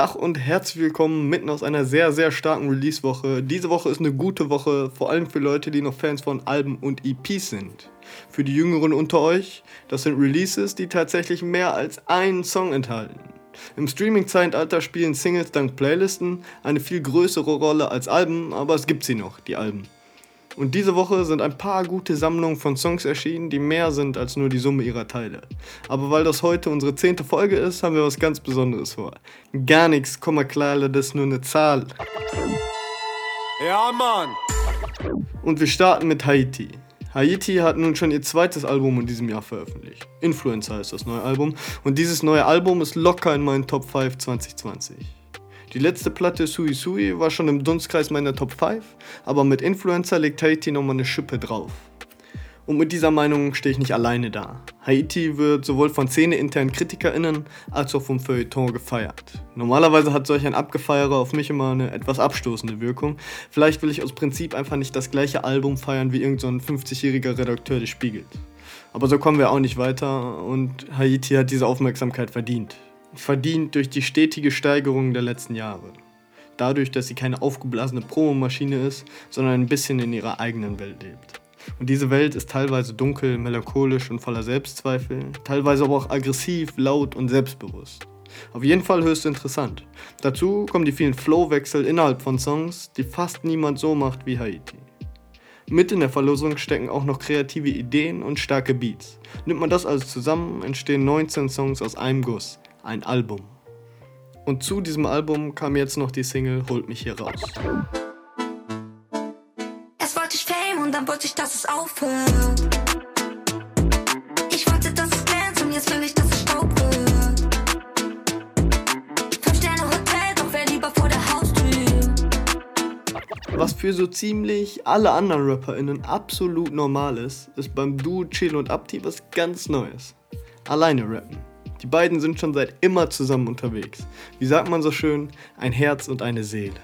Tag und herzlich willkommen mitten aus einer sehr, sehr starken Release-Woche. Diese Woche ist eine gute Woche, vor allem für Leute, die noch Fans von Alben und EPs sind. Für die Jüngeren unter euch, das sind Releases, die tatsächlich mehr als einen Song enthalten. Im Streaming-Zeitalter spielen Singles dank Playlisten eine viel größere Rolle als Alben, aber es gibt sie noch, die Alben. Und diese Woche sind ein paar gute Sammlungen von Songs erschienen, die mehr sind als nur die Summe ihrer Teile. Aber weil das heute unsere zehnte Folge ist, haben wir was ganz Besonderes vor. Gar nichts, Komma klar, das ist nur eine Zahl. Ja, Mann! Und wir starten mit Haiti. Haiti hat nun schon ihr zweites Album in diesem Jahr veröffentlicht. Influencer ist das neue Album. Und dieses neue Album ist locker in meinen Top 5 2020. Die letzte Platte Sui Sui war schon im Dunstkreis meiner Top 5, aber mit Influencer legt Haiti nochmal eine Schippe drauf. Und mit dieser Meinung stehe ich nicht alleine da. Haiti wird sowohl von Szene-internen KritikerInnen als auch vom Feuilleton gefeiert. Normalerweise hat solch ein Abgefeierer auf mich immer eine etwas abstoßende Wirkung. Vielleicht will ich aus Prinzip einfach nicht das gleiche Album feiern wie irgendein so 50-jähriger Redakteur des Spiegels. Aber so kommen wir auch nicht weiter und Haiti hat diese Aufmerksamkeit verdient verdient durch die stetige Steigerung der letzten Jahre. Dadurch, dass sie keine aufgeblasene Promomaschine ist, sondern ein bisschen in ihrer eigenen Welt lebt. Und diese Welt ist teilweise dunkel, melancholisch und voller Selbstzweifel, teilweise aber auch aggressiv, laut und selbstbewusst. Auf jeden Fall höchst interessant. Dazu kommen die vielen Flowwechsel innerhalb von Songs, die fast niemand so macht wie Haiti. Mit in der Verlosung stecken auch noch kreative Ideen und starke Beats. Nimmt man das alles zusammen, entstehen 19 Songs aus einem Guss, ein Album. Und zu diesem Album kam jetzt noch die Single Holt mich hier raus. Erst wollte ich Fame und dann wollte ich, dass es aufhört. Ich wollte, dass es glänzt und jetzt will ich, dass es Staub wird. Fünf Sterne Hotel, doch wer lieber vor der Haustür. Was für so ziemlich alle anderen RapperInnen absolut normal ist, ist beim Duo Chill und Abti was ganz Neues. Alleine rappen. Die beiden sind schon seit immer zusammen unterwegs. Wie sagt man so schön, ein Herz und eine Seele.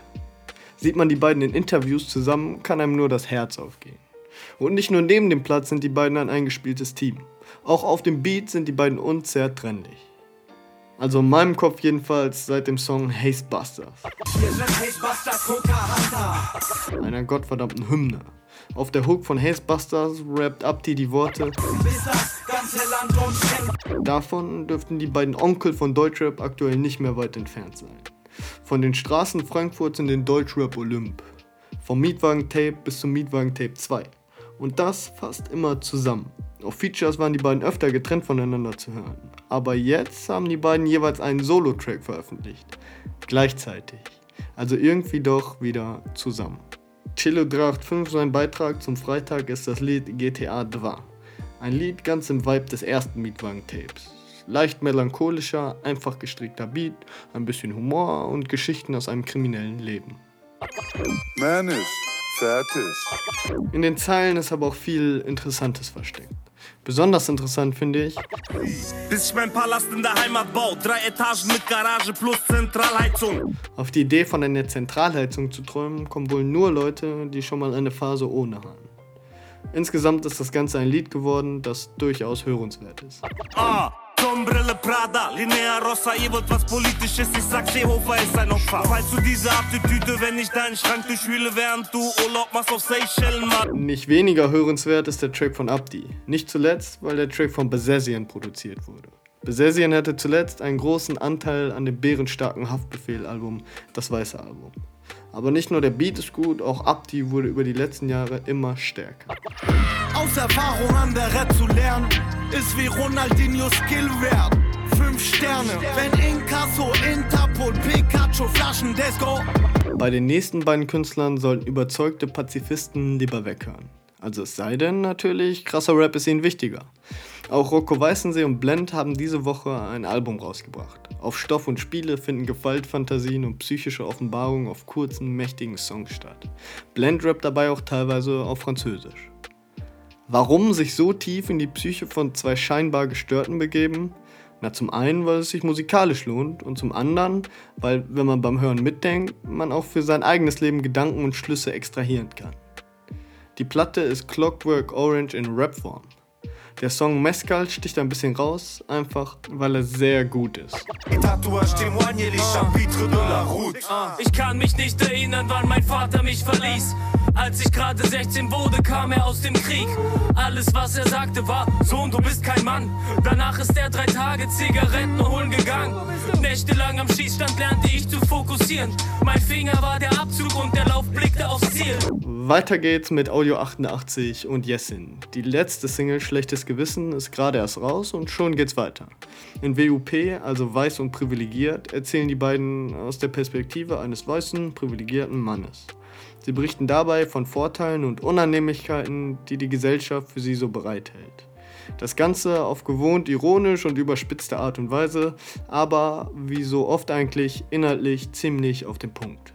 Sieht man die beiden in Interviews zusammen, kann einem nur das Herz aufgehen. Und nicht nur neben dem Platz sind die beiden ein eingespieltes Team. Auch auf dem Beat sind die beiden unzertrennlich. Also in meinem Kopf jedenfalls seit dem Song Haze Busters. Einer gottverdammten Hymne. Auf der Hook von Haze Busters rappt Abdi die Worte. Davon dürften die beiden Onkel von Deutschrap aktuell nicht mehr weit entfernt sein. Von den Straßen Frankfurts in den Deutschrap Olymp. Vom Mietwagen-Tape bis zum Mietwagen-Tape 2. Und das fast immer zusammen. Auf Features waren die beiden öfter getrennt voneinander zu hören. Aber jetzt haben die beiden jeweils einen Solo-Track veröffentlicht. Gleichzeitig. Also irgendwie doch wieder zusammen. Chilo 385 sein Beitrag zum Freitag ist das Lied GTA 2. Ein Lied ganz im Vibe des ersten Mietwagen-Tapes. Leicht melancholischer, einfach gestrickter Beat, ein bisschen Humor und Geschichten aus einem kriminellen Leben. Man ist fertig. In den Zeilen ist aber auch viel Interessantes versteckt. Besonders interessant finde ich, Bis ich mein Palast in der Heimat baue. Drei Etagen mit Garage plus Zentralheizung. auf die Idee von einer Zentralheizung zu träumen, kommen wohl nur Leute, die schon mal eine Phase ohne hatten. Insgesamt ist das Ganze ein Lied geworden, das durchaus hörenswert ist. Ah, Sonnenbrille Prada, Linea Rossa, ihr wollt was Politisches, ich sag Seehofer ist ein Opfer. Falls du diese Attitüde, wenn ich deinen Schrank durchwühle, während du Urlaub machst auf Seychellen, Mann. Nicht weniger hörenswert ist der Track von Abdi. Nicht zuletzt, weil der Track von Besessian produziert wurde. Besessian hatte zuletzt einen großen Anteil an dem bärenstarken Haftbefehl-Album Das Weiße Album. Aber nicht nur der Beat ist gut, auch Abdi wurde über die letzten Jahre immer stärker. Aus Erfahrung an der Red zu lernen, ist wie Ronaldinho Skill wert. Fünf Sterne, wenn Inkasso, Interpol, Pikachu, Flaschen, Disco. Bei den nächsten beiden Künstlern sollten überzeugte Pazifisten lieber weghören. Also es sei denn natürlich, krasser Rap ist ihnen wichtiger. Auch Rocco Weißensee und Blend haben diese Woche ein Album rausgebracht. Auf Stoff und Spiele finden Gewaltfantasien und psychische Offenbarungen auf kurzen, mächtigen Songs statt. Blend rappt dabei auch teilweise auf Französisch. Warum sich so tief in die Psyche von zwei scheinbar Gestörten begeben? Na, zum einen, weil es sich musikalisch lohnt und zum anderen, weil, wenn man beim Hören mitdenkt, man auch für sein eigenes Leben Gedanken und Schlüsse extrahieren kann. Die Platte ist Clockwork Orange in Rapform. Der Song Mescal sticht ein bisschen raus, einfach weil er sehr gut ist. Ich kann mich nicht erinnern, wann mein Vater mich verließ. Als ich gerade 16 wurde, kam er aus dem Krieg. Alles, was er sagte, war: Sohn, du bist kein Mann. Danach ist er drei Tage Zigaretten holen gegangen. Nächtelang am Schießstand lernte ich zu fokussieren. Mein Finger war der Abzug und der Lauf blickte aufs Ziel. Weiter geht's mit Audio 88 und Jessin. Die letzte Single Schlechtes Gewissen ist gerade erst raus und schon geht's weiter. In WUP, also weiß und privilegiert, erzählen die beiden aus der Perspektive eines weißen, privilegierten Mannes. Sie berichten dabei von Vorteilen und Unannehmlichkeiten, die die Gesellschaft für sie so bereithält. Das Ganze auf gewohnt ironisch und überspitzte Art und Weise, aber wie so oft eigentlich inhaltlich ziemlich auf den Punkt.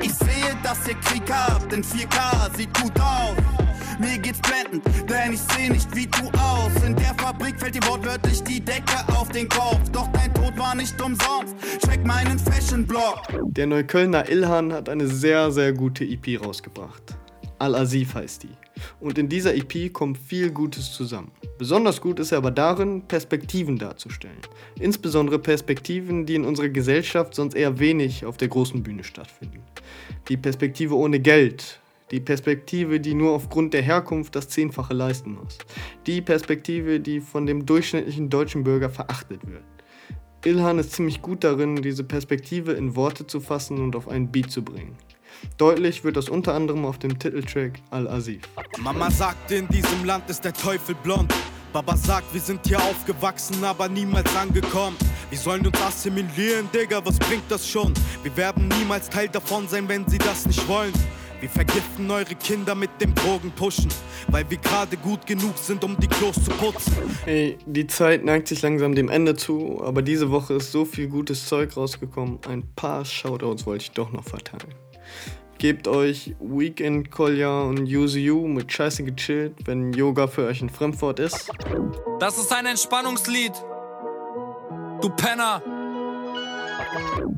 Ich sehe, dass ihr Krieg habt, denn 4K sieht gut aus. Mir geht's blendend, denn ich seh nicht wie du aus. In der Fabrik fällt dir wortwörtlich die Decke auf den Kopf. Doch dein Tod war nicht umsonst. Check meinen Fashion-Blog. Der Neuköllner Ilhan hat eine sehr, sehr gute EP rausgebracht. Al-Asif heißt die. Und in dieser EP kommt viel Gutes zusammen. Besonders gut ist er aber darin, Perspektiven darzustellen. Insbesondere Perspektiven, die in unserer Gesellschaft sonst eher wenig auf der großen Bühne stattfinden. Die Perspektive ohne Geld, die Perspektive, die nur aufgrund der Herkunft das Zehnfache leisten muss. Die Perspektive, die von dem durchschnittlichen deutschen Bürger verachtet wird. Ilhan ist ziemlich gut darin, diese Perspektive in Worte zu fassen und auf einen Beat zu bringen. Deutlich wird das unter anderem auf dem Titeltrack Al-Asif. Mama sagte, in diesem Land ist der Teufel blond. Baba sagt, wir sind hier aufgewachsen, aber niemals angekommen. Wir sollen uns assimilieren, Digga, was bringt das schon? Wir werden niemals Teil davon sein, wenn sie das nicht wollen. Wir vergiften eure Kinder mit dem Drogenpushen, weil wir gerade gut genug sind, um die Klos zu putzen. Ey, die Zeit neigt sich langsam dem Ende zu, aber diese Woche ist so viel gutes Zeug rausgekommen. Ein paar Shoutouts wollte ich doch noch verteilen. Gebt euch Weekend Kolja und Use You mit Scheiße gechillt, wenn Yoga für euch ein Fremdwort ist. Das ist ein Entspannungslied. Du Penner.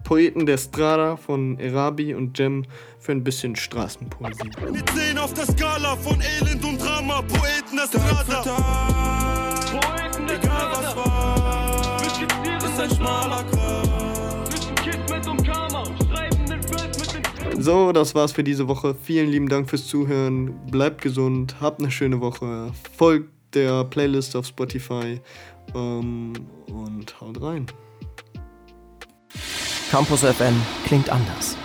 Poeten der Strada von Erabi und Jem für ein bisschen Straßenpoesie. Mit 10 auf der Skala von Elend und Drama, Poeten der Strada. Poeten der Egal was war, ist ein schmaler Karma, den mit den So, das war's für diese Woche. Vielen lieben Dank fürs Zuhören. Bleibt gesund, habt eine schöne Woche. Folgt der Playlist auf Spotify ähm, und haut rein. Campus FM klingt anders.